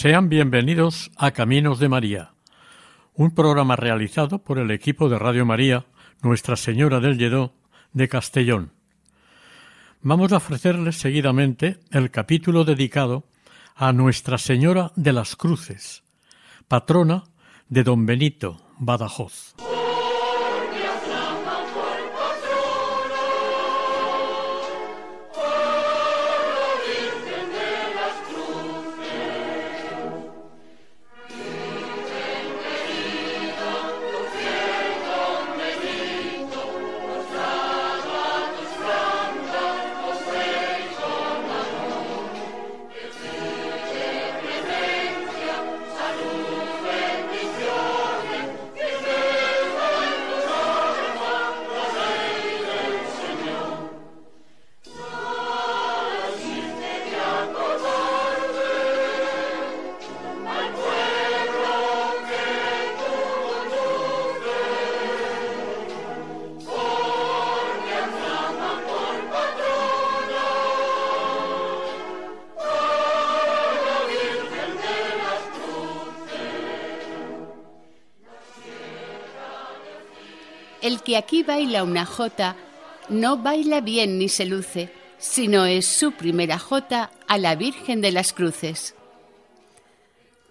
Sean bienvenidos a Caminos de María, un programa realizado por el equipo de Radio María Nuestra Señora del Lledó de Castellón. Vamos a ofrecerles seguidamente el capítulo dedicado a Nuestra Señora de las Cruces, patrona de don Benito Badajoz. El que aquí baila una jota no baila bien ni se luce, sino es su primera jota a la Virgen de las Cruces.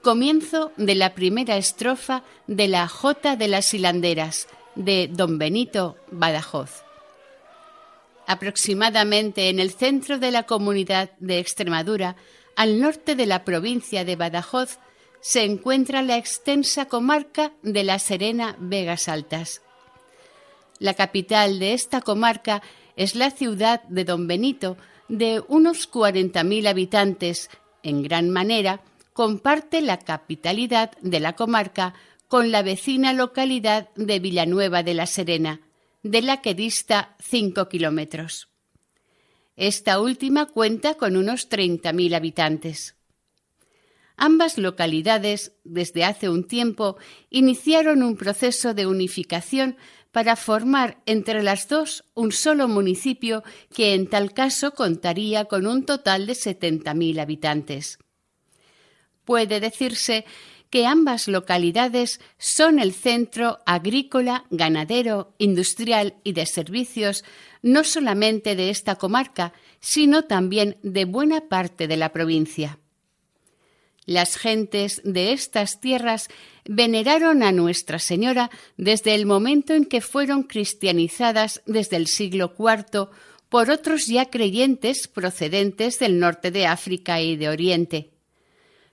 Comienzo de la primera estrofa de la Jota de las Hilanderas de Don Benito Badajoz. Aproximadamente en el centro de la comunidad de Extremadura, al norte de la provincia de Badajoz, se encuentra la extensa comarca de la Serena Vegas Altas. La capital de esta comarca es la ciudad de Don Benito, de unos 40.000 habitantes. En gran manera comparte la capitalidad de la comarca con la vecina localidad de Villanueva de la Serena, de la que dista cinco kilómetros. Esta última cuenta con unos 30.000 habitantes. Ambas localidades, desde hace un tiempo, iniciaron un proceso de unificación para formar entre las dos un solo municipio que en tal caso contaría con un total de 70.000 habitantes. Puede decirse que ambas localidades son el centro agrícola, ganadero, industrial y de servicios no solamente de esta comarca, sino también de buena parte de la provincia. Las gentes de estas tierras veneraron a Nuestra Señora desde el momento en que fueron cristianizadas desde el siglo IV por otros ya creyentes procedentes del norte de África y de Oriente.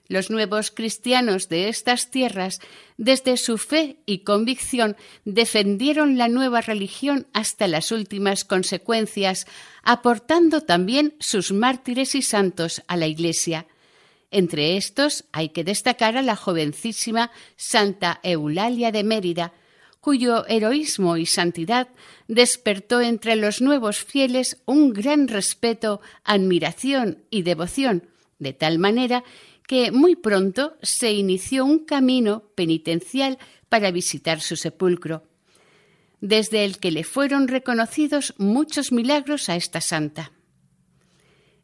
Los nuevos cristianos de estas tierras, desde su fe y convicción, defendieron la nueva religión hasta las últimas consecuencias, aportando también sus mártires y santos a la Iglesia. Entre estos hay que destacar a la jovencísima Santa Eulalia de Mérida, cuyo heroísmo y santidad despertó entre los nuevos fieles un gran respeto, admiración y devoción, de tal manera que muy pronto se inició un camino penitencial para visitar su sepulcro, desde el que le fueron reconocidos muchos milagros a esta santa.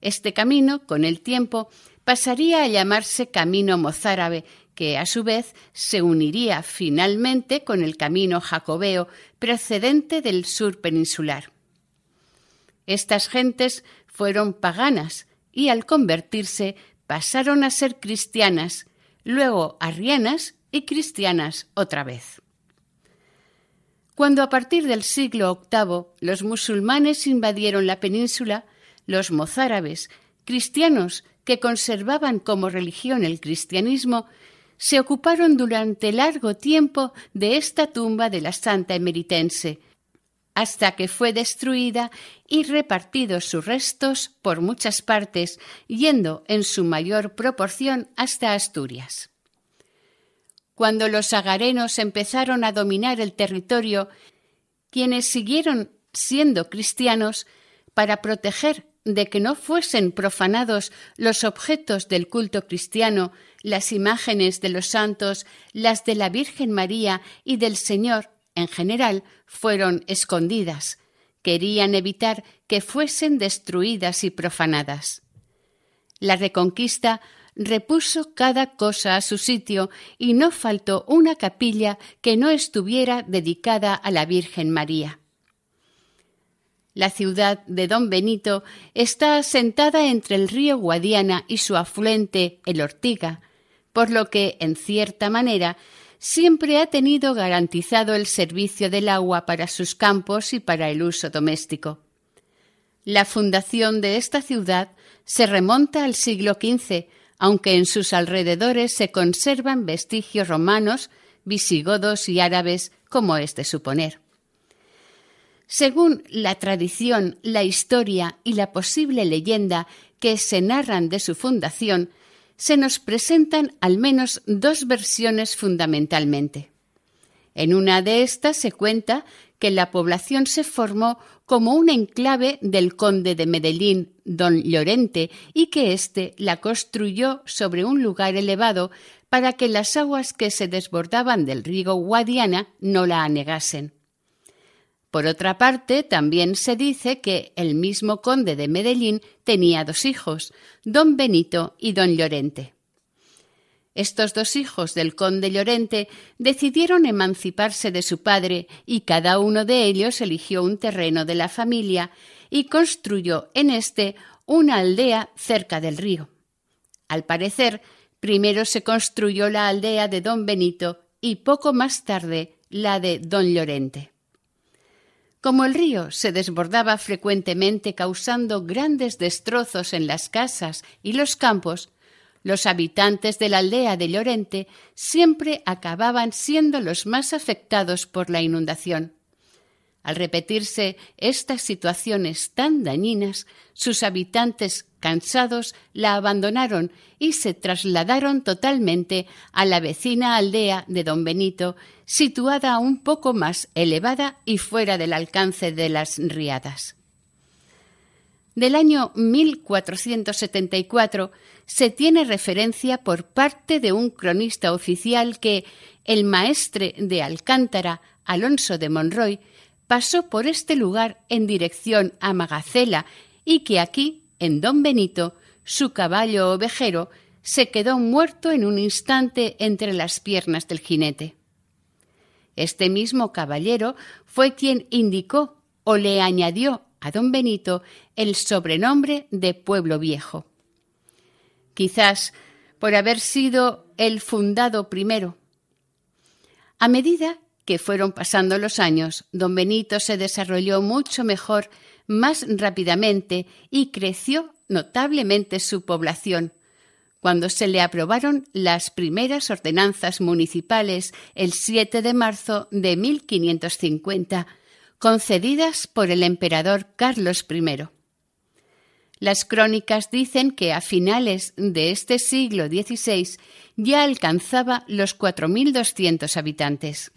Este camino, con el tiempo, pasaría a llamarse Camino Mozárabe, que a su vez se uniría finalmente con el Camino Jacobeo, procedente del sur peninsular. Estas gentes fueron paganas y al convertirse pasaron a ser cristianas, luego arrianas y cristianas otra vez. Cuando a partir del siglo VIII los musulmanes invadieron la península, los mozárabes, cristianos que conservaban como religión el cristianismo, se ocuparon durante largo tiempo de esta tumba de la santa emeritense, hasta que fue destruida y repartidos sus restos por muchas partes, yendo en su mayor proporción hasta Asturias. Cuando los agarenos empezaron a dominar el territorio, quienes siguieron siendo cristianos, para proteger de que no fuesen profanados los objetos del culto cristiano, las imágenes de los santos, las de la Virgen María y del Señor en general, fueron escondidas. Querían evitar que fuesen destruidas y profanadas. La reconquista repuso cada cosa a su sitio y no faltó una capilla que no estuviera dedicada a la Virgen María. La ciudad de Don Benito está asentada entre el río Guadiana y su afluente, el Ortiga, por lo que, en cierta manera, siempre ha tenido garantizado el servicio del agua para sus campos y para el uso doméstico. La fundación de esta ciudad se remonta al siglo XV, aunque en sus alrededores se conservan vestigios romanos, visigodos y árabes, como es de suponer. Según la tradición, la historia y la posible leyenda que se narran de su fundación, se nos presentan al menos dos versiones fundamentalmente. En una de estas se cuenta que la población se formó como un enclave del conde de Medellín, don Llorente, y que éste la construyó sobre un lugar elevado para que las aguas que se desbordaban del río Guadiana no la anegasen. Por otra parte, también se dice que el mismo conde de Medellín tenía dos hijos, don Benito y don Llorente. Estos dos hijos del conde Llorente decidieron emanciparse de su padre y cada uno de ellos eligió un terreno de la familia y construyó en éste una aldea cerca del río. Al parecer, primero se construyó la aldea de don Benito y poco más tarde la de don Llorente. Como el río se desbordaba frecuentemente causando grandes destrozos en las casas y los campos, los habitantes de la aldea de Llorente siempre acababan siendo los más afectados por la inundación. Al repetirse estas situaciones tan dañinas, sus habitantes cansados la abandonaron y se trasladaron totalmente a la vecina aldea de don Benito, situada un poco más elevada y fuera del alcance de las riadas. Del año 1474 se tiene referencia por parte de un cronista oficial que el maestre de Alcántara, Alonso de Monroy, pasó por este lugar en dirección a Magacela y que aquí, en Don Benito, su caballo ovejero se quedó muerto en un instante entre las piernas del jinete. Este mismo caballero fue quien indicó o le añadió a don Benito el sobrenombre de Pueblo Viejo. Quizás por haber sido el fundado primero. A medida que fueron pasando los años, don Benito se desarrolló mucho mejor, más rápidamente y creció notablemente su población. Cuando se le aprobaron las primeras ordenanzas municipales el 7 de marzo de 1550, concedidas por el emperador Carlos I. Las crónicas dicen que a finales de este siglo XVI ya alcanzaba los 4.200 habitantes.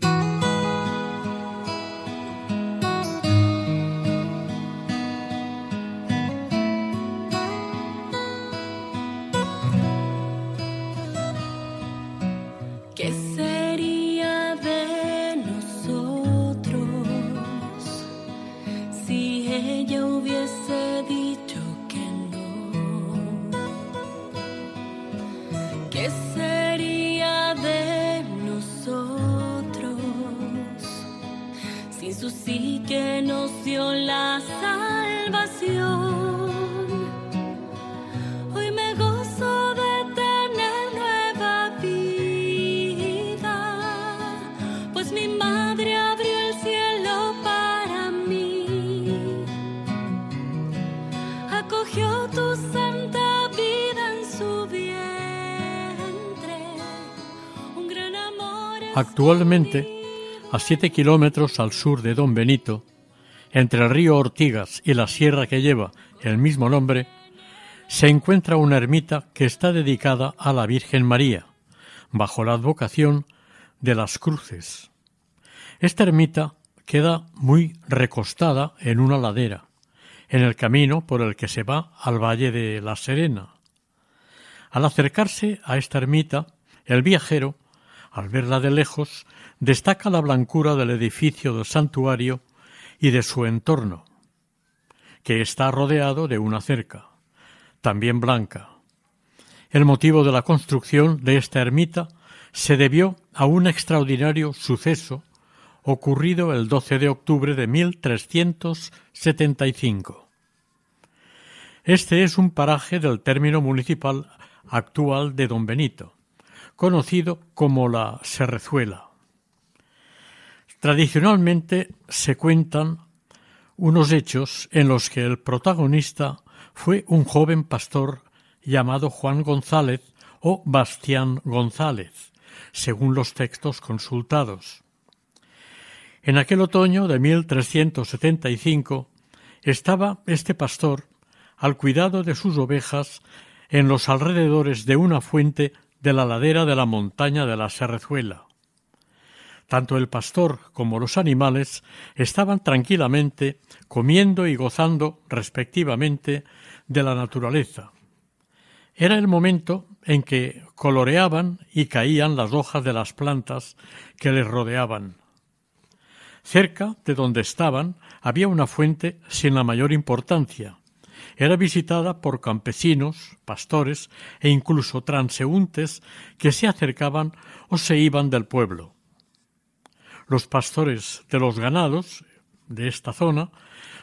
Actualmente, a siete kilómetros al sur de Don Benito, entre el río Ortigas y la sierra que lleva el mismo nombre, se encuentra una ermita que está dedicada a la Virgen María, bajo la advocación de las Cruces. Esta ermita queda muy recostada en una ladera, en el camino por el que se va al Valle de la Serena. Al acercarse a esta ermita, el viajero, al verla de lejos, destaca la blancura del edificio del santuario y de su entorno, que está rodeado de una cerca, también blanca. El motivo de la construcción de esta ermita se debió a un extraordinario suceso ocurrido el 12 de octubre de 1375. Este es un paraje del término municipal actual de Don Benito, conocido como la Serrezuela. Tradicionalmente se cuentan unos hechos en los que el protagonista fue un joven pastor llamado Juan González o Bastián González, según los textos consultados. En aquel otoño de 1375 estaba este pastor al cuidado de sus ovejas en los alrededores de una fuente de la ladera de la montaña de la Serrezuela. Tanto el pastor como los animales estaban tranquilamente comiendo y gozando respectivamente de la naturaleza. Era el momento en que coloreaban y caían las hojas de las plantas que les rodeaban. Cerca de donde estaban había una fuente sin la mayor importancia. Era visitada por campesinos, pastores e incluso transeúntes que se acercaban o se iban del pueblo. Los pastores de los ganados de esta zona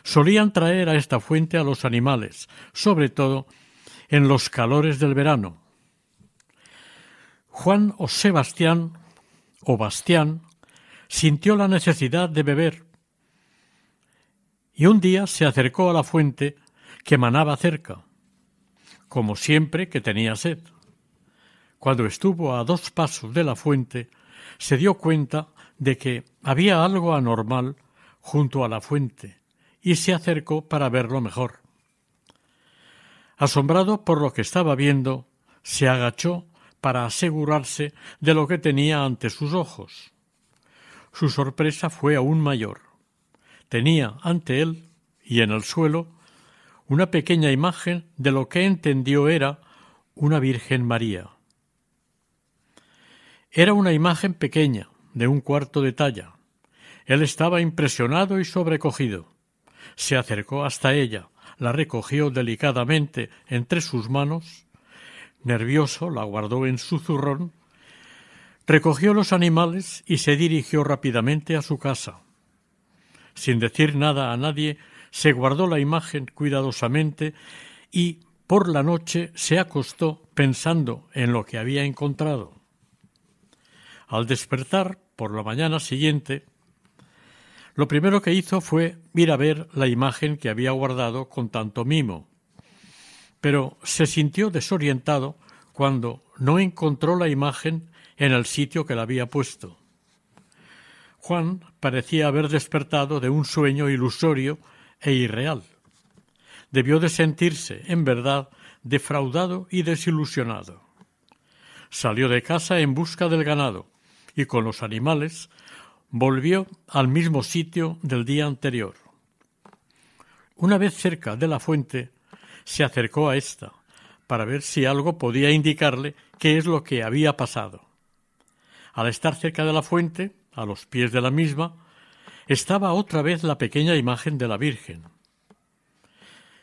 solían traer a esta fuente a los animales, sobre todo en los calores del verano. Juan o Sebastián o Bastián sintió la necesidad de beber y un día se acercó a la fuente que manaba cerca, como siempre que tenía sed. Cuando estuvo a dos pasos de la fuente, se dio cuenta de que había algo anormal junto a la fuente y se acercó para verlo mejor. Asombrado por lo que estaba viendo, se agachó para asegurarse de lo que tenía ante sus ojos. Su sorpresa fue aún mayor. Tenía ante él y en el suelo una pequeña imagen de lo que entendió era una Virgen María. Era una imagen pequeña, de un cuarto de talla. Él estaba impresionado y sobrecogido. Se acercó hasta ella, la recogió delicadamente entre sus manos, nervioso la guardó en su zurrón, recogió los animales y se dirigió rápidamente a su casa. Sin decir nada a nadie, se guardó la imagen cuidadosamente y por la noche se acostó pensando en lo que había encontrado. Al despertar por la mañana siguiente, lo primero que hizo fue ir a ver la imagen que había guardado con tanto mimo, pero se sintió desorientado cuando no encontró la imagen en el sitio que la había puesto. Juan parecía haber despertado de un sueño ilusorio e irreal. Debió de sentirse, en verdad, defraudado y desilusionado. Salió de casa en busca del ganado y con los animales volvió al mismo sitio del día anterior. Una vez cerca de la fuente, se acercó a ésta para ver si algo podía indicarle qué es lo que había pasado. Al estar cerca de la fuente, a los pies de la misma, estaba otra vez la pequeña imagen de la Virgen.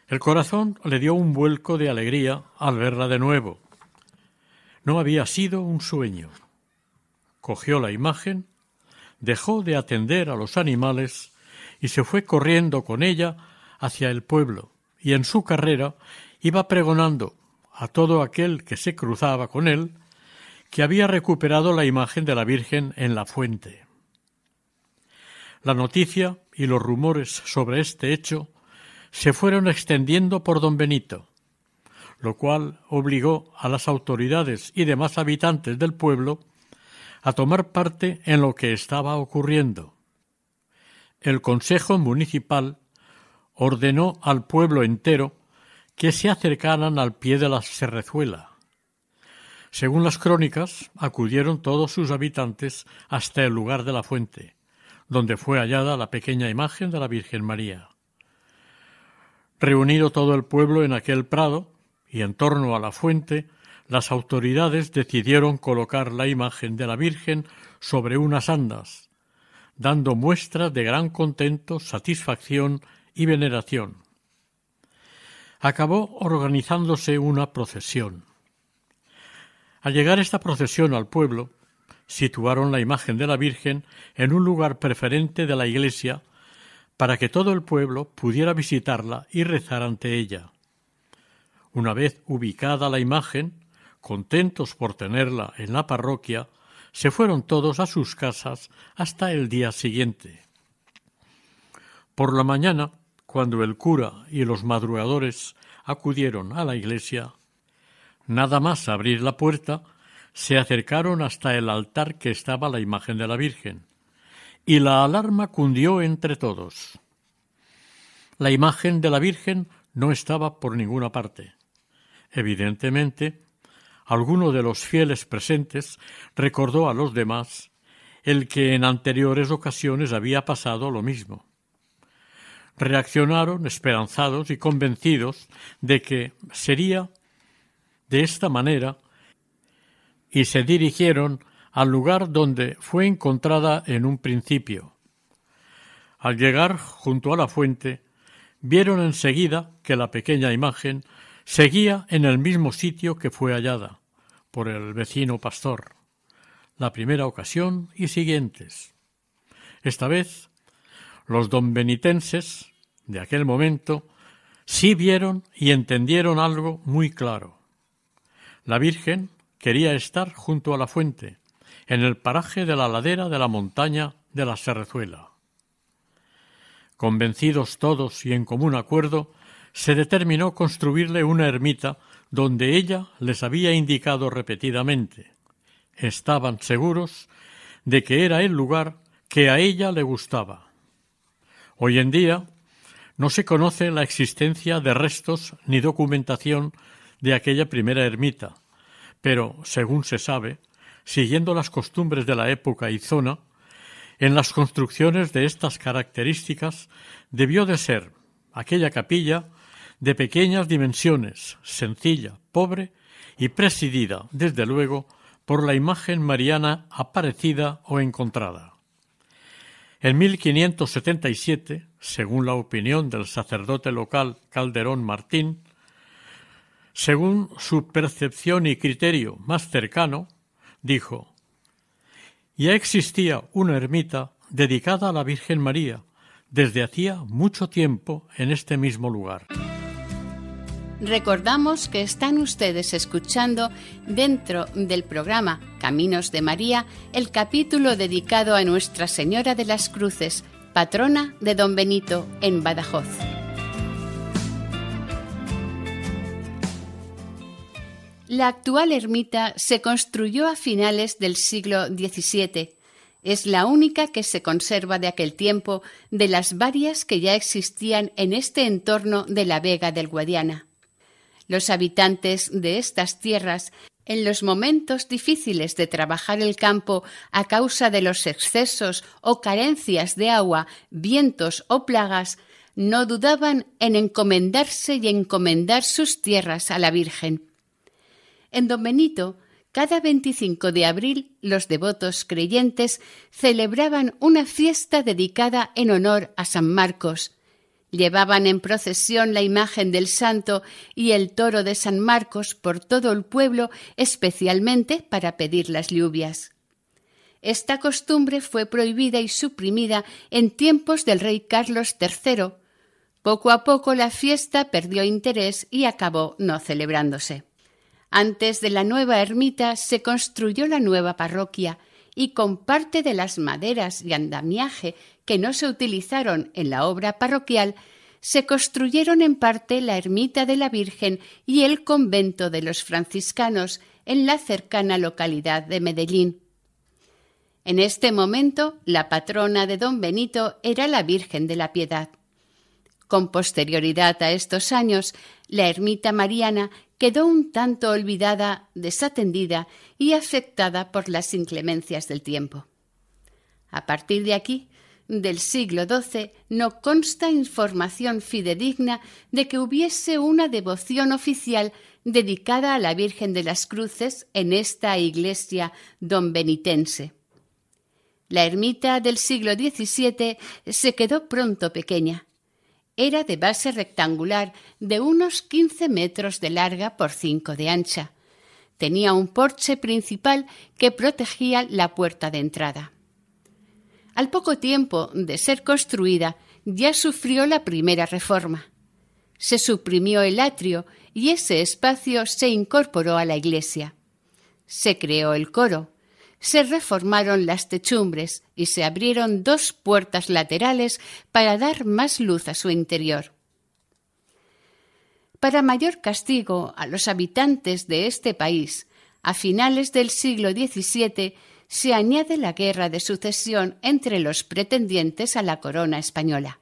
El corazón le dio un vuelco de alegría al verla de nuevo. No había sido un sueño. Cogió la imagen dejó de atender a los animales y se fue corriendo con ella hacia el pueblo, y en su carrera iba pregonando a todo aquel que se cruzaba con él que había recuperado la imagen de la Virgen en la fuente. La noticia y los rumores sobre este hecho se fueron extendiendo por don Benito, lo cual obligó a las autoridades y demás habitantes del pueblo a tomar parte en lo que estaba ocurriendo. el Consejo Municipal ordenó al pueblo entero que se acercaran al pie de la serrezuela. Según las crónicas, acudieron todos sus habitantes hasta el lugar de la fuente, donde fue hallada la pequeña imagen de la Virgen María. Reunido todo el pueblo en aquel prado y en torno a la fuente, las autoridades decidieron colocar la imagen de la Virgen sobre unas andas, dando muestras de gran contento, satisfacción y veneración. Acabó organizándose una procesión. Al llegar esta procesión al pueblo, situaron la imagen de la Virgen en un lugar preferente de la iglesia para que todo el pueblo pudiera visitarla y rezar ante ella. Una vez ubicada la imagen, contentos por tenerla en la parroquia, se fueron todos a sus casas hasta el día siguiente. Por la mañana, cuando el cura y los madrugadores acudieron a la iglesia, nada más abrir la puerta, se acercaron hasta el altar que estaba la imagen de la Virgen, y la alarma cundió entre todos. La imagen de la Virgen no estaba por ninguna parte. Evidentemente, alguno de los fieles presentes recordó a los demás el que en anteriores ocasiones había pasado lo mismo. Reaccionaron esperanzados y convencidos de que sería de esta manera y se dirigieron al lugar donde fue encontrada en un principio. Al llegar junto a la fuente, vieron enseguida que la pequeña imagen seguía en el mismo sitio que fue hallada por el vecino pastor, la primera ocasión y siguientes. Esta vez, los donbenitenses de aquel momento sí vieron y entendieron algo muy claro. La Virgen quería estar junto a la fuente, en el paraje de la ladera de la montaña de la Serrezuela. Convencidos todos y en común acuerdo, se determinó construirle una ermita donde ella les había indicado repetidamente. Estaban seguros de que era el lugar que a ella le gustaba. Hoy en día no se conoce la existencia de restos ni documentación de aquella primera ermita, pero, según se sabe, siguiendo las costumbres de la época y zona, en las construcciones de estas características debió de ser aquella capilla de pequeñas dimensiones, sencilla, pobre y presidida, desde luego, por la imagen mariana aparecida o encontrada. En 1577, según la opinión del sacerdote local Calderón Martín, según su percepción y criterio más cercano, dijo Ya existía una ermita dedicada a la Virgen María desde hacía mucho tiempo en este mismo lugar. Recordamos que están ustedes escuchando dentro del programa Caminos de María el capítulo dedicado a Nuestra Señora de las Cruces, patrona de Don Benito en Badajoz. La actual ermita se construyó a finales del siglo XVII. Es la única que se conserva de aquel tiempo de las varias que ya existían en este entorno de la Vega del Guadiana. Los habitantes de estas tierras, en los momentos difíciles de trabajar el campo a causa de los excesos o carencias de agua, vientos o plagas, no dudaban en encomendarse y encomendar sus tierras a la Virgen. En Don Benito, cada 25 de abril, los devotos creyentes celebraban una fiesta dedicada en honor a San Marcos, Llevaban en procesión la imagen del santo y el toro de San Marcos por todo el pueblo, especialmente para pedir las lluvias. Esta costumbre fue prohibida y suprimida en tiempos del rey Carlos III. Poco a poco la fiesta perdió interés y acabó no celebrándose. Antes de la nueva ermita se construyó la nueva parroquia, y con parte de las maderas y andamiaje que no se utilizaron en la obra parroquial, se construyeron en parte la ermita de la Virgen y el convento de los franciscanos en la cercana localidad de Medellín. En este momento, la patrona de don Benito era la Virgen de la Piedad. Con posterioridad a estos años, la ermita mariana quedó un tanto olvidada, desatendida y afectada por las inclemencias del tiempo. A partir de aquí, del siglo XII, no consta información fidedigna de que hubiese una devoción oficial dedicada a la Virgen de las Cruces en esta iglesia don benitense. La ermita del siglo XVII se quedó pronto pequeña. Era de base rectangular de unos quince metros de larga por cinco de ancha. Tenía un porche principal que protegía la puerta de entrada. Al poco tiempo de ser construida, ya sufrió la primera reforma. Se suprimió el atrio y ese espacio se incorporó a la iglesia. Se creó el coro, se reformaron las techumbres y se abrieron dos puertas laterales para dar más luz a su interior. Para mayor castigo a los habitantes de este país, a finales del siglo XVII se añade la guerra de sucesión entre los pretendientes a la corona española.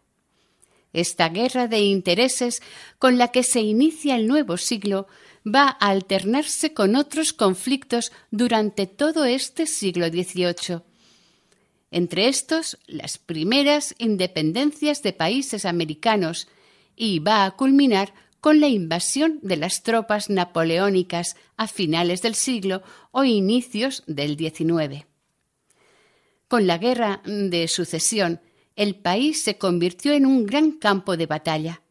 Esta guerra de intereses con la que se inicia el nuevo siglo va a alternarse con otros conflictos durante todo este siglo XVIII. Entre estos, las primeras independencias de países americanos y va a culminar con la invasión de las tropas napoleónicas a finales del siglo o inicios del XIX. Con la guerra de sucesión, el país se convirtió en un gran campo de batalla,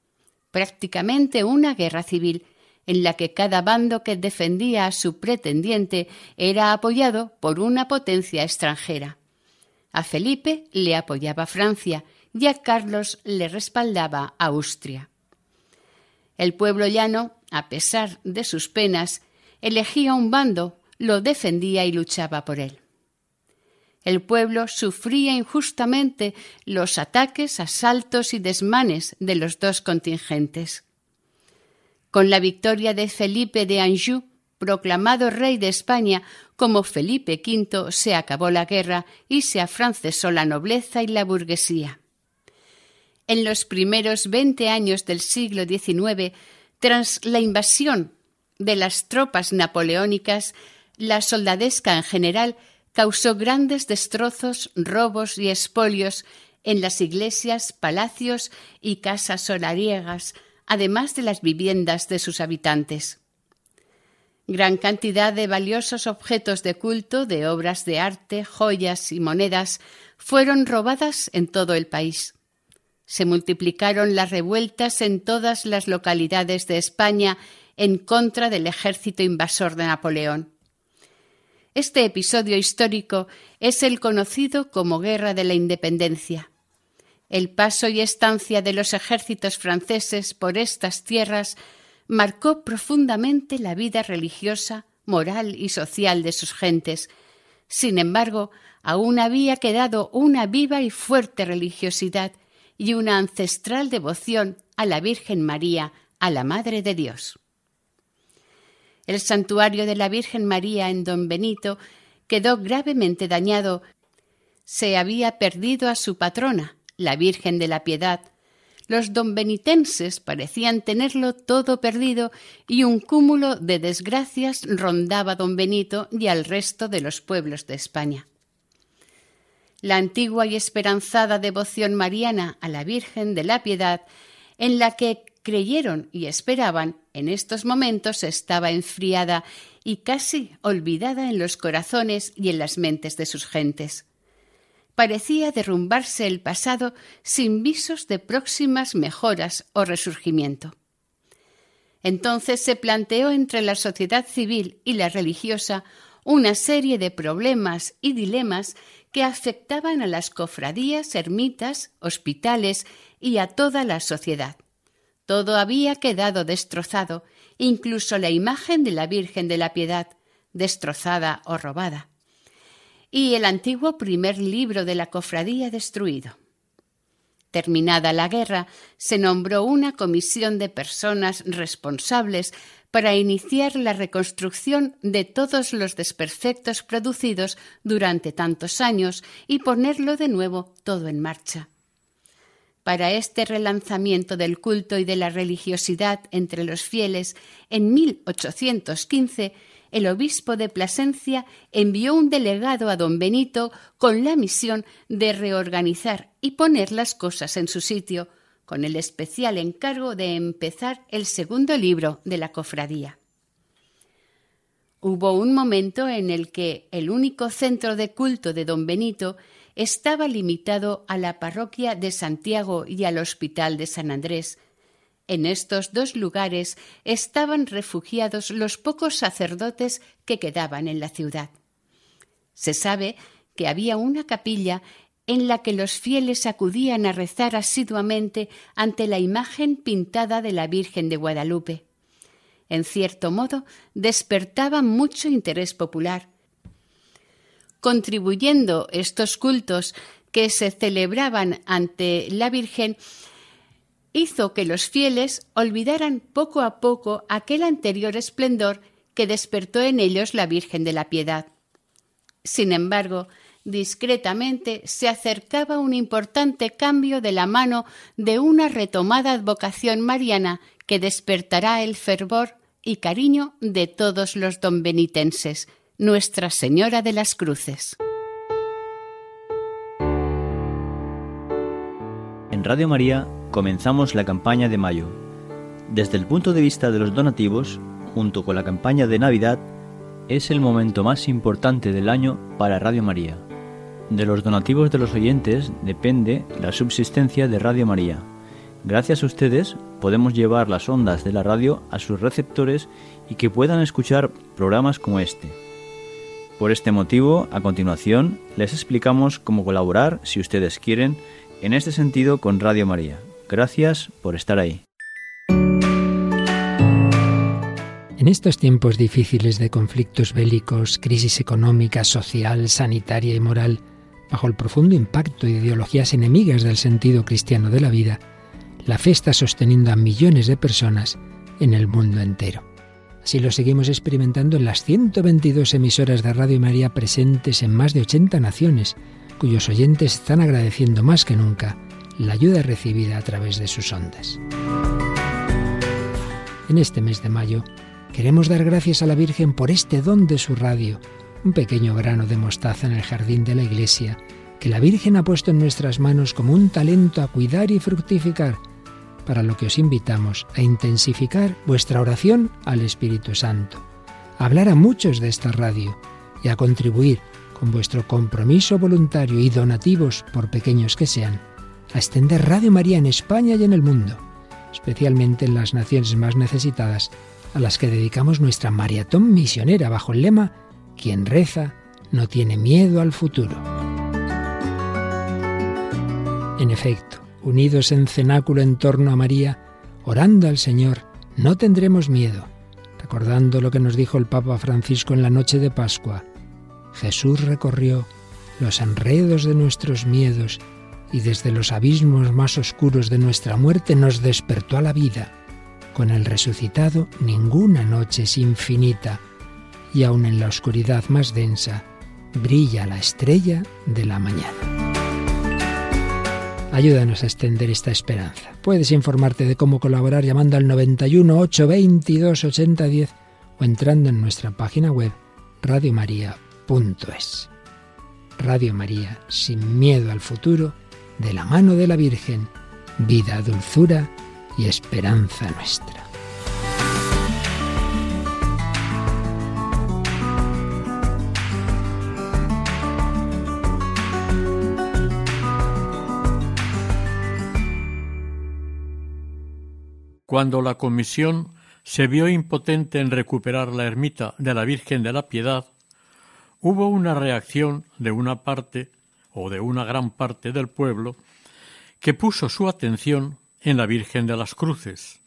prácticamente una guerra civil, en la que cada bando que defendía a su pretendiente era apoyado por una potencia extranjera. A Felipe le apoyaba Francia y a Carlos le respaldaba Austria. El pueblo llano, a pesar de sus penas, elegía un bando, lo defendía y luchaba por él. El pueblo sufría injustamente los ataques, asaltos y desmanes de los dos contingentes. Con la victoria de Felipe de Anjou, proclamado rey de España como Felipe V, se acabó la guerra y se afrancesó la nobleza y la burguesía. En los primeros veinte años del siglo XIX, tras la invasión de las tropas napoleónicas, la soldadesca en general causó grandes destrozos, robos y espolios en las iglesias, palacios y casas solariegas, además de las viviendas de sus habitantes. Gran cantidad de valiosos objetos de culto, de obras de arte, joyas y monedas fueron robadas en todo el país. Se multiplicaron las revueltas en todas las localidades de España en contra del ejército invasor de Napoleón. Este episodio histórico es el conocido como Guerra de la Independencia. El paso y estancia de los ejércitos franceses por estas tierras marcó profundamente la vida religiosa, moral y social de sus gentes. Sin embargo, aún había quedado una viva y fuerte religiosidad y una ancestral devoción a la Virgen María, a la Madre de Dios. El santuario de la Virgen María en Don Benito quedó gravemente dañado. Se había perdido a su patrona, la Virgen de la Piedad. Los donbenitenses parecían tenerlo todo perdido y un cúmulo de desgracias rondaba don Benito y al resto de los pueblos de España. La antigua y esperanzada devoción mariana a la Virgen de la Piedad, en la que creyeron y esperaban, en estos momentos estaba enfriada y casi olvidada en los corazones y en las mentes de sus gentes parecía derrumbarse el pasado sin visos de próximas mejoras o resurgimiento. Entonces se planteó entre la sociedad civil y la religiosa una serie de problemas y dilemas que afectaban a las cofradías, ermitas, hospitales y a toda la sociedad. Todo había quedado destrozado, incluso la imagen de la Virgen de la Piedad, destrozada o robada y el antiguo primer libro de la cofradía destruido. Terminada la guerra, se nombró una comisión de personas responsables para iniciar la reconstrucción de todos los desperfectos producidos durante tantos años y ponerlo de nuevo todo en marcha. Para este relanzamiento del culto y de la religiosidad entre los fieles, en 1815 el obispo de Plasencia envió un delegado a don Benito con la misión de reorganizar y poner las cosas en su sitio, con el especial encargo de empezar el segundo libro de la cofradía. Hubo un momento en el que el único centro de culto de don Benito estaba limitado a la parroquia de Santiago y al hospital de San Andrés, en estos dos lugares estaban refugiados los pocos sacerdotes que quedaban en la ciudad. Se sabe que había una capilla en la que los fieles acudían a rezar asiduamente ante la imagen pintada de la Virgen de Guadalupe. En cierto modo, despertaba mucho interés popular, contribuyendo estos cultos que se celebraban ante la Virgen hizo que los fieles olvidaran poco a poco aquel anterior esplendor que despertó en ellos la Virgen de la Piedad. Sin embargo, discretamente se acercaba un importante cambio de la mano de una retomada advocación mariana que despertará el fervor y cariño de todos los donbenitenses, Nuestra Señora de las Cruces. En Radio María comenzamos la campaña de mayo. Desde el punto de vista de los donativos, junto con la campaña de Navidad, es el momento más importante del año para Radio María. De los donativos de los oyentes depende la subsistencia de Radio María. Gracias a ustedes podemos llevar las ondas de la radio a sus receptores y que puedan escuchar programas como este. Por este motivo, a continuación, les explicamos cómo colaborar, si ustedes quieren, en este sentido con Radio María. Gracias por estar ahí. En estos tiempos difíciles de conflictos bélicos, crisis económica, social, sanitaria y moral, bajo el profundo impacto de ideologías enemigas del sentido cristiano de la vida, la fe está sosteniendo a millones de personas en el mundo entero. Así lo seguimos experimentando en las 122 emisoras de Radio María presentes en más de 80 naciones, cuyos oyentes están agradeciendo más que nunca la ayuda recibida a través de sus ondas. En este mes de mayo queremos dar gracias a la Virgen por este don de su radio, un pequeño grano de mostaza en el jardín de la iglesia, que la Virgen ha puesto en nuestras manos como un talento a cuidar y fructificar, para lo que os invitamos a intensificar vuestra oración al Espíritu Santo, a hablar a muchos de esta radio y a contribuir con vuestro compromiso voluntario y donativos, por pequeños que sean, a extender Radio María en España y en el mundo, especialmente en las naciones más necesitadas, a las que dedicamos nuestra maratón misionera bajo el lema Quien reza no tiene miedo al futuro. En efecto, unidos en cenáculo en torno a María, orando al Señor, no tendremos miedo, recordando lo que nos dijo el Papa Francisco en la noche de Pascua. Jesús recorrió los enredos de nuestros miedos y desde los abismos más oscuros de nuestra muerte nos despertó a la vida. Con el resucitado ninguna noche es infinita y aun en la oscuridad más densa brilla la estrella de la mañana. Ayúdanos a extender esta esperanza. Puedes informarte de cómo colaborar llamando al 91 822 8010 o entrando en nuestra página web radiomaria.es. Radio María, sin miedo al futuro, de la mano de la Virgen, vida, dulzura y esperanza nuestra. Cuando la comisión se vio impotente en recuperar la ermita de la Virgen de la Piedad, hubo una reacción de una parte o de una gran parte del pueblo que puso su atención en la Virgen de las Cruces,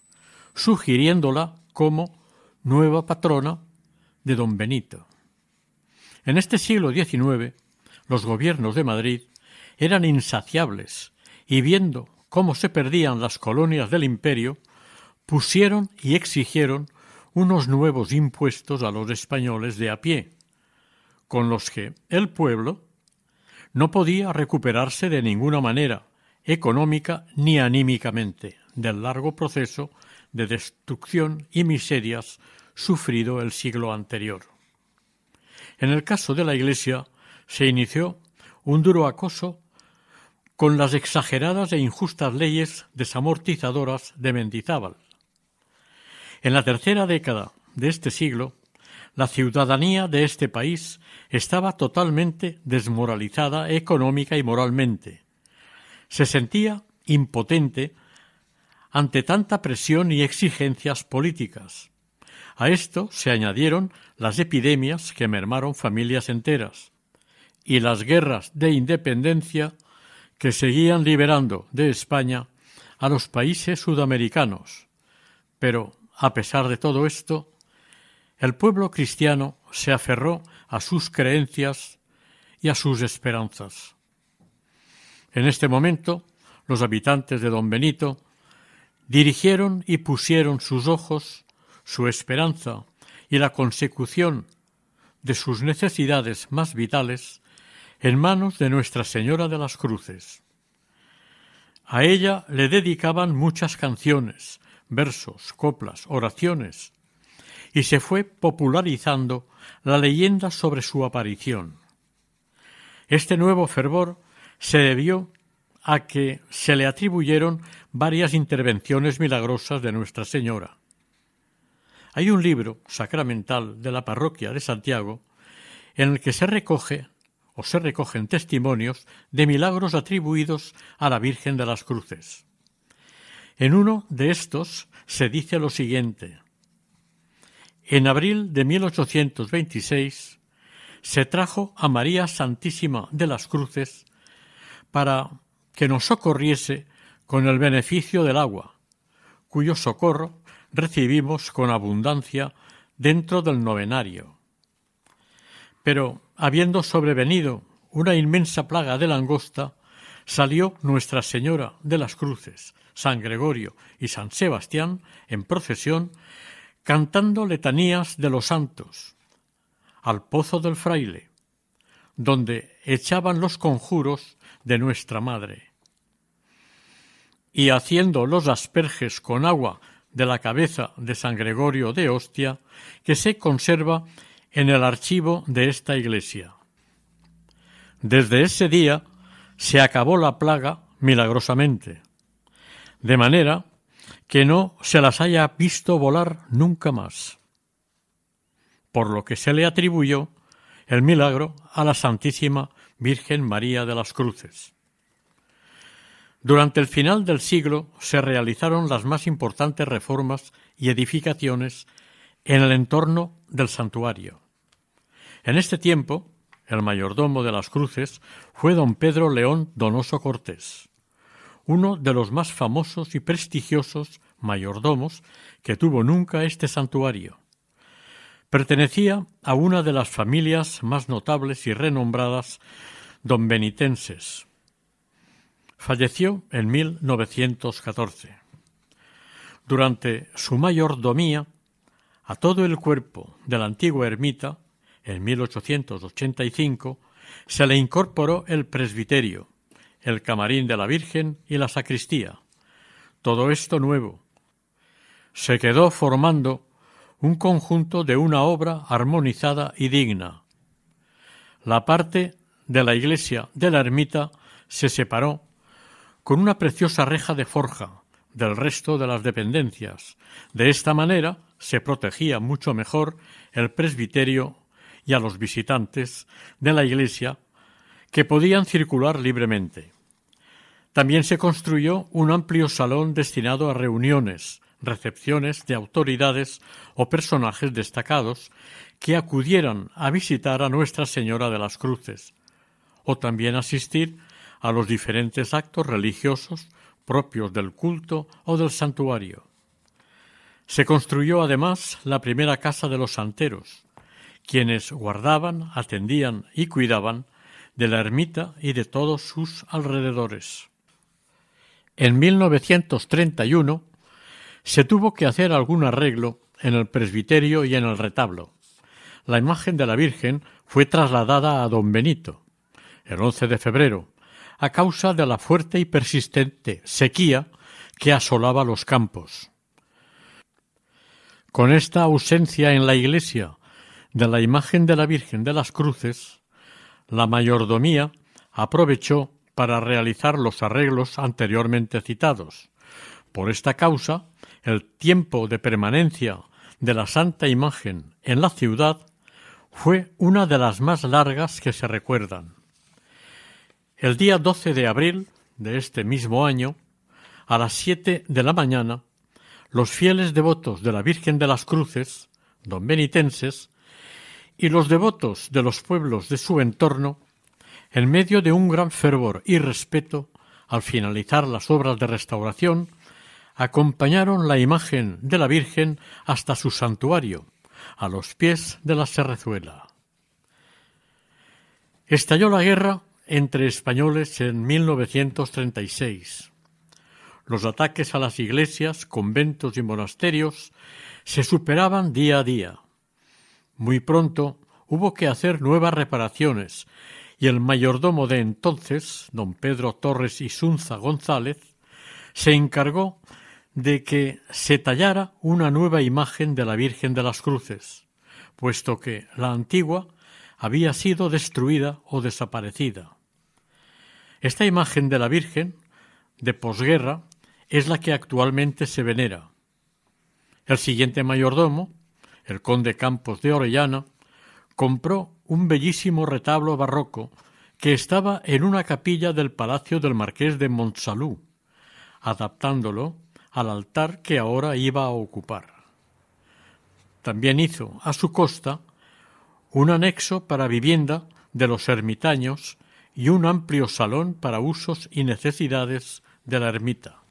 sugiriéndola como nueva patrona de don Benito. En este siglo XIX, los gobiernos de Madrid eran insaciables y viendo cómo se perdían las colonias del imperio, pusieron y exigieron unos nuevos impuestos a los españoles de a pie, con los que el pueblo no podía recuperarse de ninguna manera, económica ni anímicamente, del largo proceso de destrucción y miserias sufrido el siglo anterior. En el caso de la Iglesia se inició un duro acoso con las exageradas e injustas leyes desamortizadoras de Mendizábal. En la tercera década de este siglo, la ciudadanía de este país estaba totalmente desmoralizada económica y moralmente. Se sentía impotente ante tanta presión y exigencias políticas. A esto se añadieron las epidemias que mermaron familias enteras y las guerras de independencia que seguían liberando de España a los países sudamericanos. Pero, a pesar de todo esto, el pueblo cristiano se aferró a sus creencias y a sus esperanzas. En este momento, los habitantes de don Benito dirigieron y pusieron sus ojos, su esperanza y la consecución de sus necesidades más vitales en manos de Nuestra Señora de las Cruces. A ella le dedicaban muchas canciones, versos, coplas, oraciones, y se fue popularizando la leyenda sobre su aparición. Este nuevo fervor se debió a que se le atribuyeron varias intervenciones milagrosas de Nuestra Señora. Hay un libro sacramental de la parroquia de Santiago en el que se recoge o se recogen testimonios de milagros atribuidos a la Virgen de las Cruces. En uno de estos se dice lo siguiente. En abril de 1826 se trajo a María Santísima de las Cruces para que nos socorriese con el beneficio del agua, cuyo socorro recibimos con abundancia dentro del novenario. Pero, habiendo sobrevenido una inmensa plaga de langosta, salió Nuestra Señora de las Cruces, San Gregorio y San Sebastián en procesión, cantando letanías de los santos, al pozo del fraile, donde echaban los conjuros de nuestra Madre. Y haciendo los asperges con agua de la cabeza de San Gregorio de Ostia, que se conserva en el archivo de esta iglesia. Desde ese día se acabó la plaga milagrosamente, de manera que no se las haya visto volar nunca más, por lo que se le atribuyó el milagro a la Santísima Virgen María de las Cruces. Durante el final del siglo se realizaron las más importantes reformas y edificaciones en el entorno del santuario. En este tiempo, el mayordomo de las cruces fue don Pedro León Donoso Cortés, uno de los más famosos y prestigiosos mayordomos que tuvo nunca este santuario. Pertenecía a una de las familias más notables y renombradas don benitenses. Falleció en 1914. Durante su mayordomía, a todo el cuerpo de la antigua ermita, en 1885, se le incorporó el presbiterio, el camarín de la Virgen y la sacristía. Todo esto nuevo. Se quedó formando un conjunto de una obra armonizada y digna. La parte de la iglesia de la ermita se separó con una preciosa reja de forja del resto de las dependencias. De esta manera se protegía mucho mejor el presbiterio y a los visitantes de la iglesia que podían circular libremente. También se construyó un amplio salón destinado a reuniones, recepciones de autoridades o personajes destacados que acudieran a visitar a Nuestra Señora de las Cruces, o también asistir a los diferentes actos religiosos propios del culto o del santuario. Se construyó además la primera casa de los santeros, quienes guardaban, atendían y cuidaban de la ermita y de todos sus alrededores. En 1931 se tuvo que hacer algún arreglo en el presbiterio y en el retablo. La imagen de la Virgen fue trasladada a don Benito el 11 de febrero, a causa de la fuerte y persistente sequía que asolaba los campos. Con esta ausencia en la iglesia de la imagen de la Virgen de las Cruces, la mayordomía aprovechó para realizar los arreglos anteriormente citados. Por esta causa, el tiempo de permanencia de la Santa Imagen en la ciudad fue una de las más largas que se recuerdan. El día 12 de abril de este mismo año, a las siete de la mañana, los fieles devotos de la Virgen de las Cruces, don benitenses, y los devotos de los pueblos de su entorno, en medio de un gran fervor y respeto, al finalizar las obras de restauración, acompañaron la imagen de la Virgen hasta su santuario, a los pies de la Serrezuela. Estalló la guerra entre españoles en 1936. Los ataques a las iglesias, conventos y monasterios se superaban día a día. Muy pronto hubo que hacer nuevas reparaciones y el mayordomo de entonces, don Pedro Torres y Sunza González, se encargó de que se tallara una nueva imagen de la Virgen de las Cruces, puesto que la antigua había sido destruida o desaparecida. Esta imagen de la Virgen de posguerra es la que actualmente se venera. El siguiente mayordomo, el conde Campos de Orellana, compró un bellísimo retablo barroco que estaba en una capilla del palacio del marqués de Montsalú, adaptándolo al altar que ahora iba a ocupar. También hizo a su costa un anexo para vivienda de los ermitaños y un amplio salón para usos y necesidades de la ermita.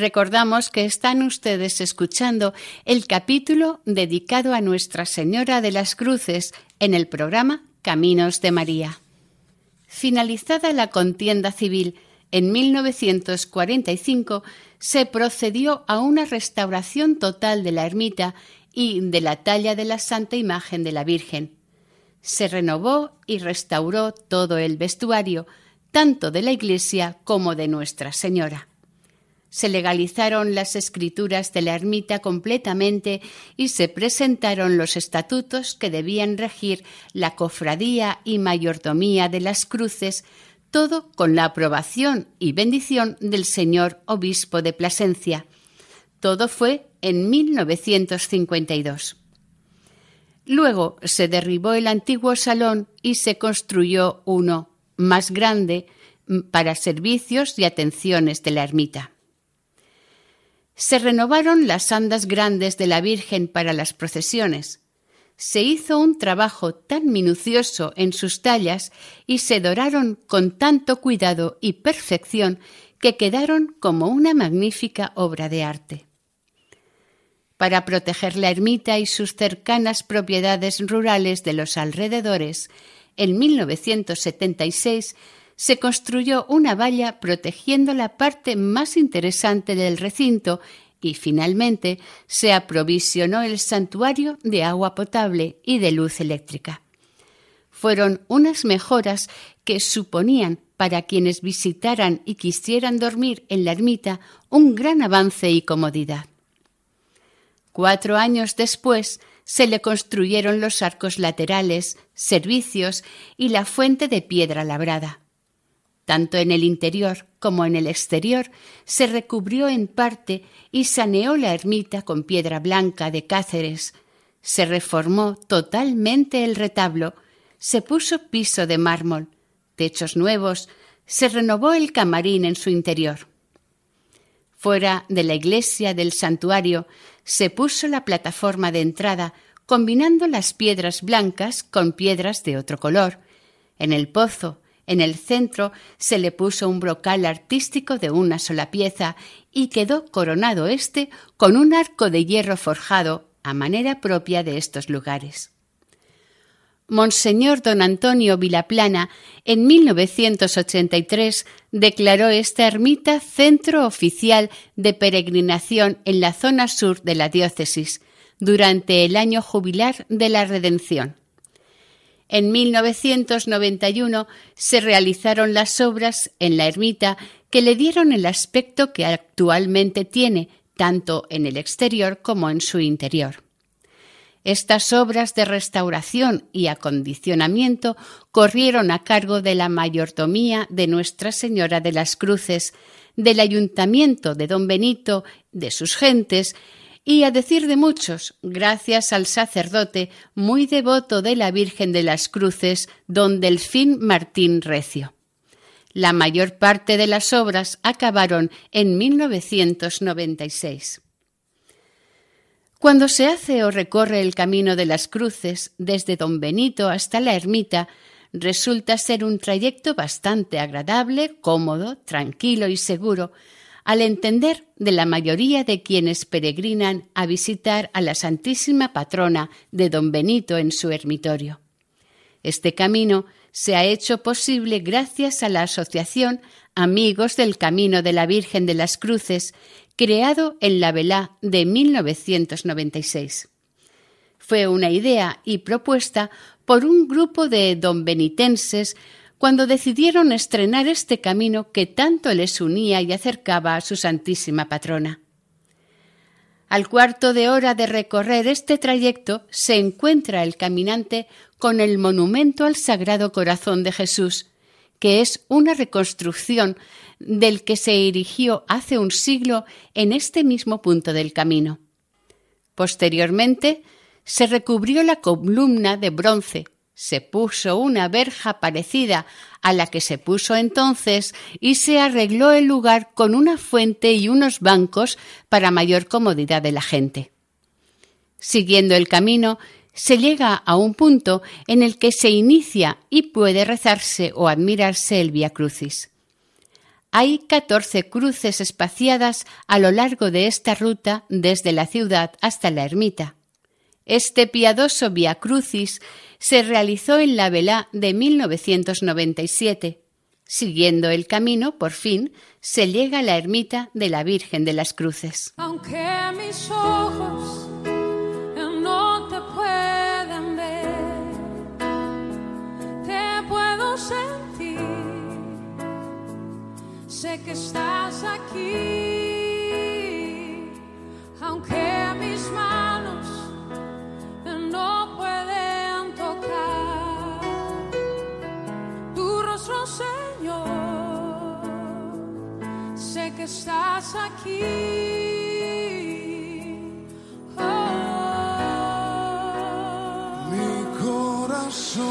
Recordamos que están ustedes escuchando el capítulo dedicado a Nuestra Señora de las Cruces en el programa Caminos de María. Finalizada la contienda civil, en 1945 se procedió a una restauración total de la ermita y de la talla de la Santa Imagen de la Virgen. Se renovó y restauró todo el vestuario, tanto de la iglesia como de Nuestra Señora se legalizaron las escrituras de la ermita completamente y se presentaron los estatutos que debían regir la cofradía y mayordomía de las cruces, todo con la aprobación y bendición del señor obispo de Plasencia. Todo fue en 1952. Luego se derribó el antiguo salón y se construyó uno más grande para servicios y atenciones de la ermita se renovaron las andas grandes de la Virgen para las procesiones. Se hizo un trabajo tan minucioso en sus tallas y se doraron con tanto cuidado y perfección que quedaron como una magnífica obra de arte. Para proteger la ermita y sus cercanas propiedades rurales de los alrededores, en 1976 se construyó una valla protegiendo la parte más interesante del recinto y finalmente se aprovisionó el santuario de agua potable y de luz eléctrica. fueron unas mejoras que suponían para quienes visitaran y quisieran dormir en la ermita un gran avance y comodidad. Cuatro años después se le construyeron los arcos laterales, servicios y la fuente de piedra labrada. Tanto en el interior como en el exterior se recubrió en parte y saneó la ermita con piedra blanca de Cáceres, se reformó totalmente el retablo, se puso piso de mármol, techos nuevos, se renovó el camarín en su interior. Fuera de la iglesia del santuario se puso la plataforma de entrada, combinando las piedras blancas con piedras de otro color. En el pozo, en el centro, se le puso un brocal artístico de una sola pieza y quedó coronado éste con un arco de hierro forjado a manera propia de estos lugares. Monseñor don Antonio Vilaplana en 1983 declaró esta ermita centro oficial de peregrinación en la zona sur de la diócesis durante el año jubilar de la Redención. En 1991 se realizaron las obras en la ermita que le dieron el aspecto que actualmente tiene, tanto en el exterior como en su interior. Estas obras de restauración y acondicionamiento corrieron a cargo de la mayordomía de Nuestra Señora de las Cruces, del Ayuntamiento de Don Benito, de sus gentes, y a decir de muchos, gracias al sacerdote muy devoto de la Virgen de las Cruces, don Delfín Martín Recio. La mayor parte de las obras acabaron en 1996. Cuando se hace o recorre el camino de las cruces desde Don Benito hasta la ermita, resulta ser un trayecto bastante agradable, cómodo, tranquilo y seguro, al entender de la mayoría de quienes peregrinan a visitar a la Santísima Patrona de Don Benito en su ermitorio. Este camino se ha hecho posible gracias a la asociación Amigos del Camino de la Virgen de las Cruces, creado en la Velá de 1996. Fue una idea y propuesta por un grupo de donbenitenses cuando decidieron estrenar este camino que tanto les unía y acercaba a su Santísima Patrona. Al cuarto de hora de recorrer este trayecto se encuentra el caminante con el monumento al Sagrado Corazón de Jesús, que es una reconstrucción del que se erigió hace un siglo en este mismo punto del camino. Posteriormente, se recubrió la columna de bronce, se puso una verja parecida a la que se puso entonces y se arregló el lugar con una fuente y unos bancos para mayor comodidad de la gente. Siguiendo el camino, se llega a un punto en el que se inicia y puede rezarse o admirarse el Via Crucis. Hay catorce cruces espaciadas a lo largo de esta ruta desde la ciudad hasta la ermita. Este piadoso Via Crucis se realizó en la vela de 1997. Siguiendo el camino, por fin, se llega a la ermita de la Virgen de las Cruces. Aunque mis ojos no te puedan ver, te puedo sentir. Sé que estás aquí, Señor. Sé que estás aquí. Mi corazón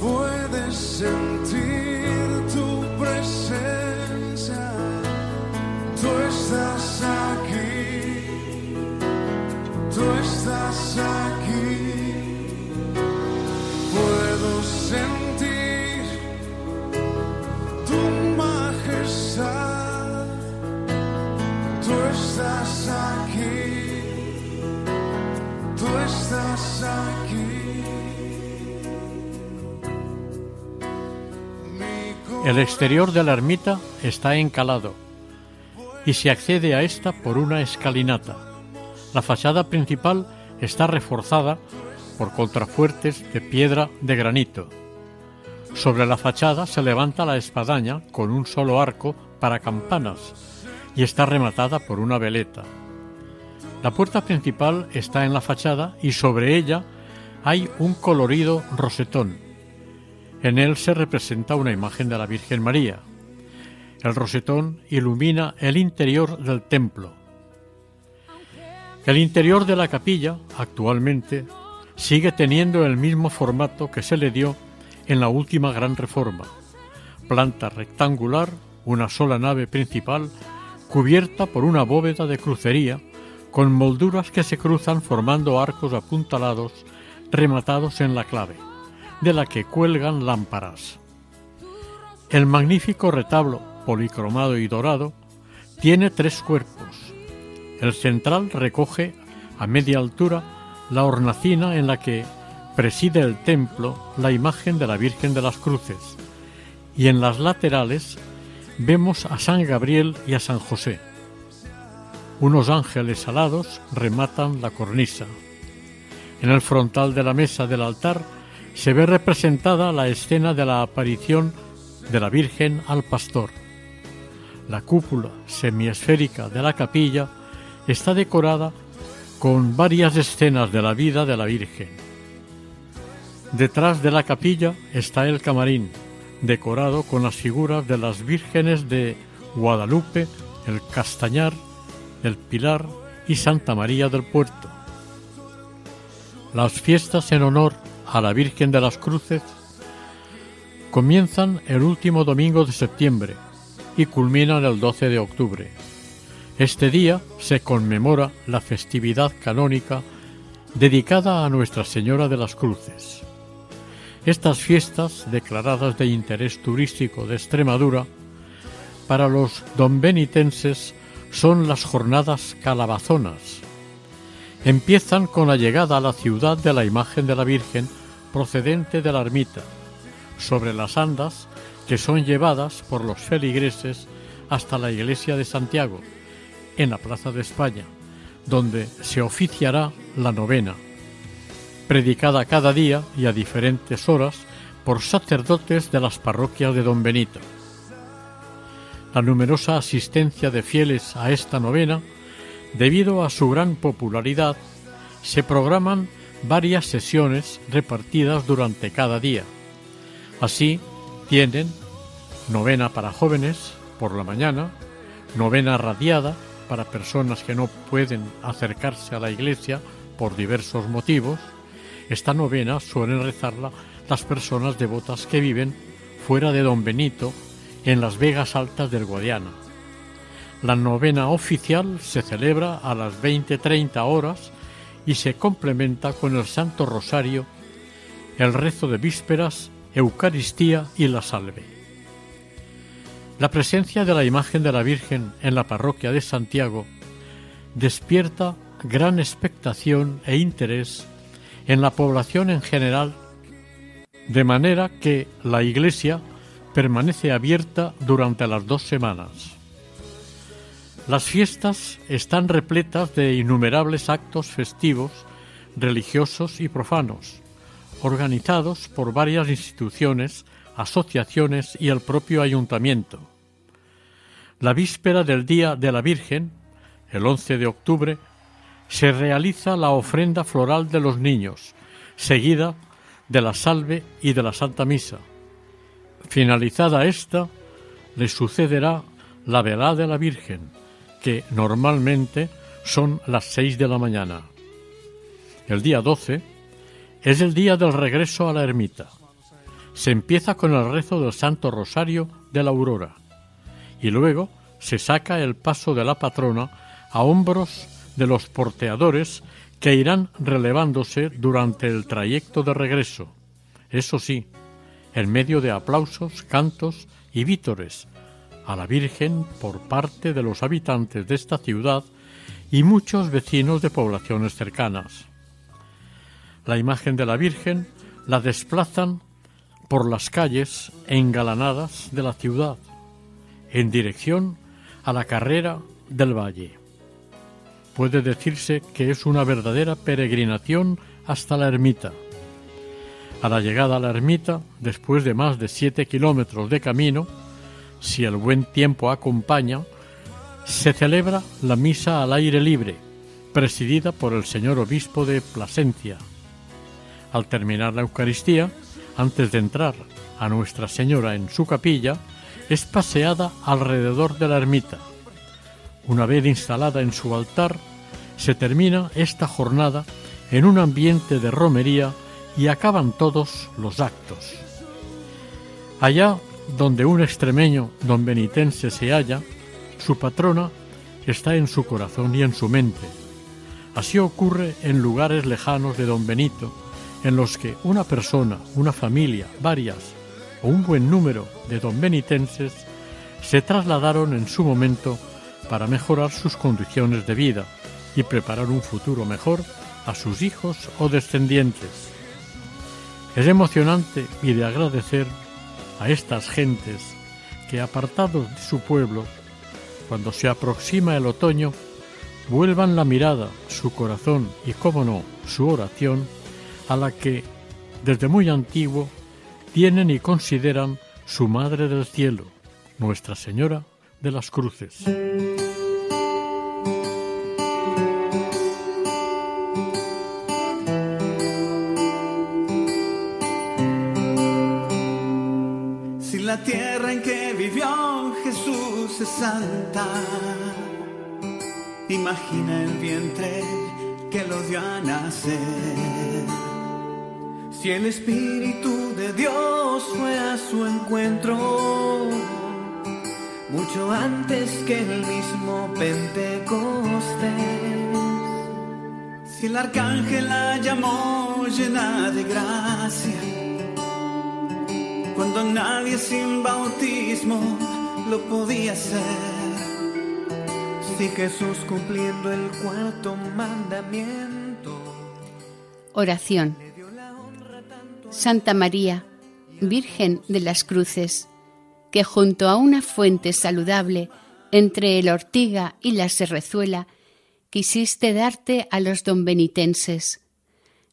puede sentir tu presencia. Tú estás aquí. Tú estás aquí. El exterior de la ermita está encalado y se accede a esta por una escalinata. La fachada principal está reforzada por contrafuertes de piedra de granito. Sobre la fachada se levanta la espadaña con un solo arco para campanas y está rematada por una veleta. La puerta principal está en la fachada y sobre ella hay un colorido rosetón. En él se representa una imagen de la Virgen María. El rosetón ilumina el interior del templo. El interior de la capilla, actualmente, sigue teniendo el mismo formato que se le dio en la última gran reforma. Planta rectangular, una sola nave principal, cubierta por una bóveda de crucería, con molduras que se cruzan formando arcos apuntalados rematados en la clave, de la que cuelgan lámparas. El magnífico retablo, policromado y dorado, tiene tres cuerpos. El central recoge, a media altura, la hornacina en la que preside el templo la imagen de la Virgen de las Cruces, y en las laterales vemos a San Gabriel y a San José. Unos ángeles alados rematan la cornisa. En el frontal de la mesa del altar se ve representada la escena de la aparición de la Virgen al pastor. La cúpula semiesférica de la capilla está decorada con varias escenas de la vida de la Virgen. Detrás de la capilla está el camarín, decorado con las figuras de las vírgenes de Guadalupe, el Castañar, el Pilar y Santa María del Puerto. Las fiestas en honor a la Virgen de las Cruces comienzan el último domingo de septiembre y culminan el 12 de octubre. Este día se conmemora la festividad canónica dedicada a Nuestra Señora de las Cruces. Estas fiestas, declaradas de interés turístico de Extremadura, para los donbenitenses son las jornadas calabazonas. Empiezan con la llegada a la ciudad de la imagen de la Virgen procedente de la ermita, sobre las andas que son llevadas por los feligreses hasta la iglesia de Santiago, en la Plaza de España, donde se oficiará la novena, predicada cada día y a diferentes horas por sacerdotes de las parroquias de Don Benito. La numerosa asistencia de fieles a esta novena, debido a su gran popularidad, se programan varias sesiones repartidas durante cada día. Así, tienen novena para jóvenes por la mañana, novena radiada para personas que no pueden acercarse a la iglesia por diversos motivos. Esta novena suelen rezarla las personas devotas que viven fuera de Don Benito, en las Vegas Altas del Guadiana. La novena oficial se celebra a las 20-30 horas y se complementa con el Santo Rosario, el rezo de vísperas, Eucaristía y la salve. La presencia de la imagen de la Virgen en la parroquia de Santiago despierta gran expectación e interés en la población en general, de manera que la Iglesia permanece abierta durante las dos semanas. Las fiestas están repletas de innumerables actos festivos, religiosos y profanos, organizados por varias instituciones, asociaciones y el propio ayuntamiento. La víspera del Día de la Virgen, el 11 de octubre, se realiza la ofrenda floral de los niños, seguida de la salve y de la Santa Misa. Finalizada esta, le sucederá la velada de la Virgen, que normalmente son las seis de la mañana. El día 12 es el día del regreso a la ermita. Se empieza con el rezo del Santo Rosario de la Aurora y luego se saca el paso de la patrona a hombros de los porteadores que irán relevándose durante el trayecto de regreso. Eso sí, en medio de aplausos, cantos y vítores a la Virgen por parte de los habitantes de esta ciudad y muchos vecinos de poblaciones cercanas. La imagen de la Virgen la desplazan por las calles engalanadas de la ciudad, en dirección a la carrera del valle. Puede decirse que es una verdadera peregrinación hasta la ermita. A la llegada a la ermita, después de más de siete kilómetros de camino, si el buen tiempo acompaña, se celebra la misa al aire libre, presidida por el señor obispo de Plasencia. Al terminar la Eucaristía, antes de entrar a Nuestra Señora en su capilla, es paseada alrededor de la ermita. Una vez instalada en su altar, se termina esta jornada en un ambiente de romería y acaban todos los actos. Allá donde un extremeño don benitense se halla, su patrona está en su corazón y en su mente. Así ocurre en lugares lejanos de don Benito, en los que una persona, una familia, varias o un buen número de don benitenses se trasladaron en su momento para mejorar sus condiciones de vida y preparar un futuro mejor a sus hijos o descendientes. Es emocionante y de agradecer a estas gentes que, apartados de su pueblo, cuando se aproxima el otoño, vuelvan la mirada, su corazón y, cómo no, su oración a la que, desde muy antiguo, tienen y consideran su Madre del Cielo, Nuestra Señora de las Cruces. Si la tierra en que vivió Jesús es santa, imagina el vientre que lo dio a nacer. Si el Espíritu de Dios fue a su encuentro, mucho antes que el mismo Pentecostés. Si el arcángel la llamó llena de gracia, cuando nadie sin bautismo lo podía hacer. Si Jesús cumpliendo el cuarto mandamiento. Oración. Santa María, Virgen de las Cruces, que junto a una fuente saludable entre el Ortiga y la Serrezuela, quisiste darte a los donbenitenses.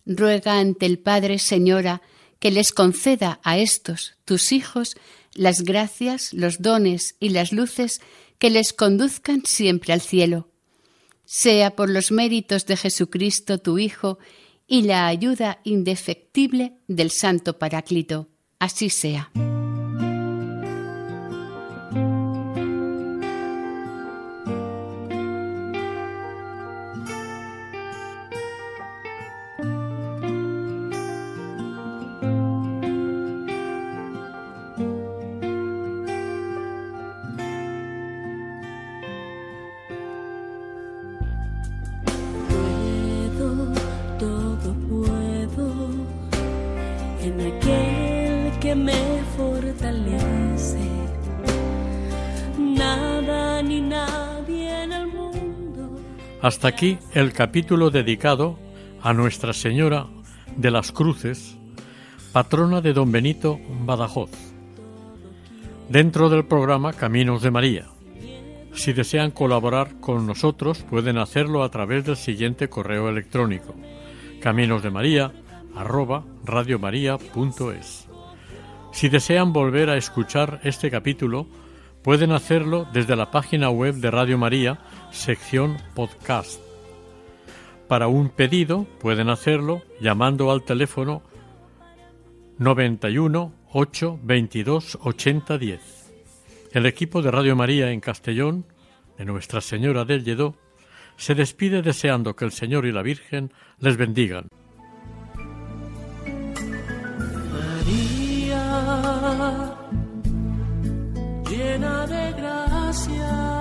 Ruega ante el Padre, Señora, que les conceda a estos, tus hijos, las gracias, los dones y las luces que les conduzcan siempre al cielo. Sea por los méritos de Jesucristo, tu Hijo, y la ayuda indefectible del Santo Paráclito. Así sea. Hasta aquí el capítulo dedicado a Nuestra Señora de las Cruces, patrona de don Benito Badajoz, dentro del programa Caminos de María. Si desean colaborar con nosotros, pueden hacerlo a través del siguiente correo electrónico: caminosdemaria@radiomaria.es. Si desean volver a escuchar este capítulo, pueden hacerlo desde la página web de Radio María, sección podcast. Para un pedido, pueden hacerlo llamando al teléfono 91 8 22 80 10. El equipo de Radio María en Castellón, de Nuestra Señora del Lledó, se despide deseando que el Señor y la Virgen les bendigan. María, llena de gracia,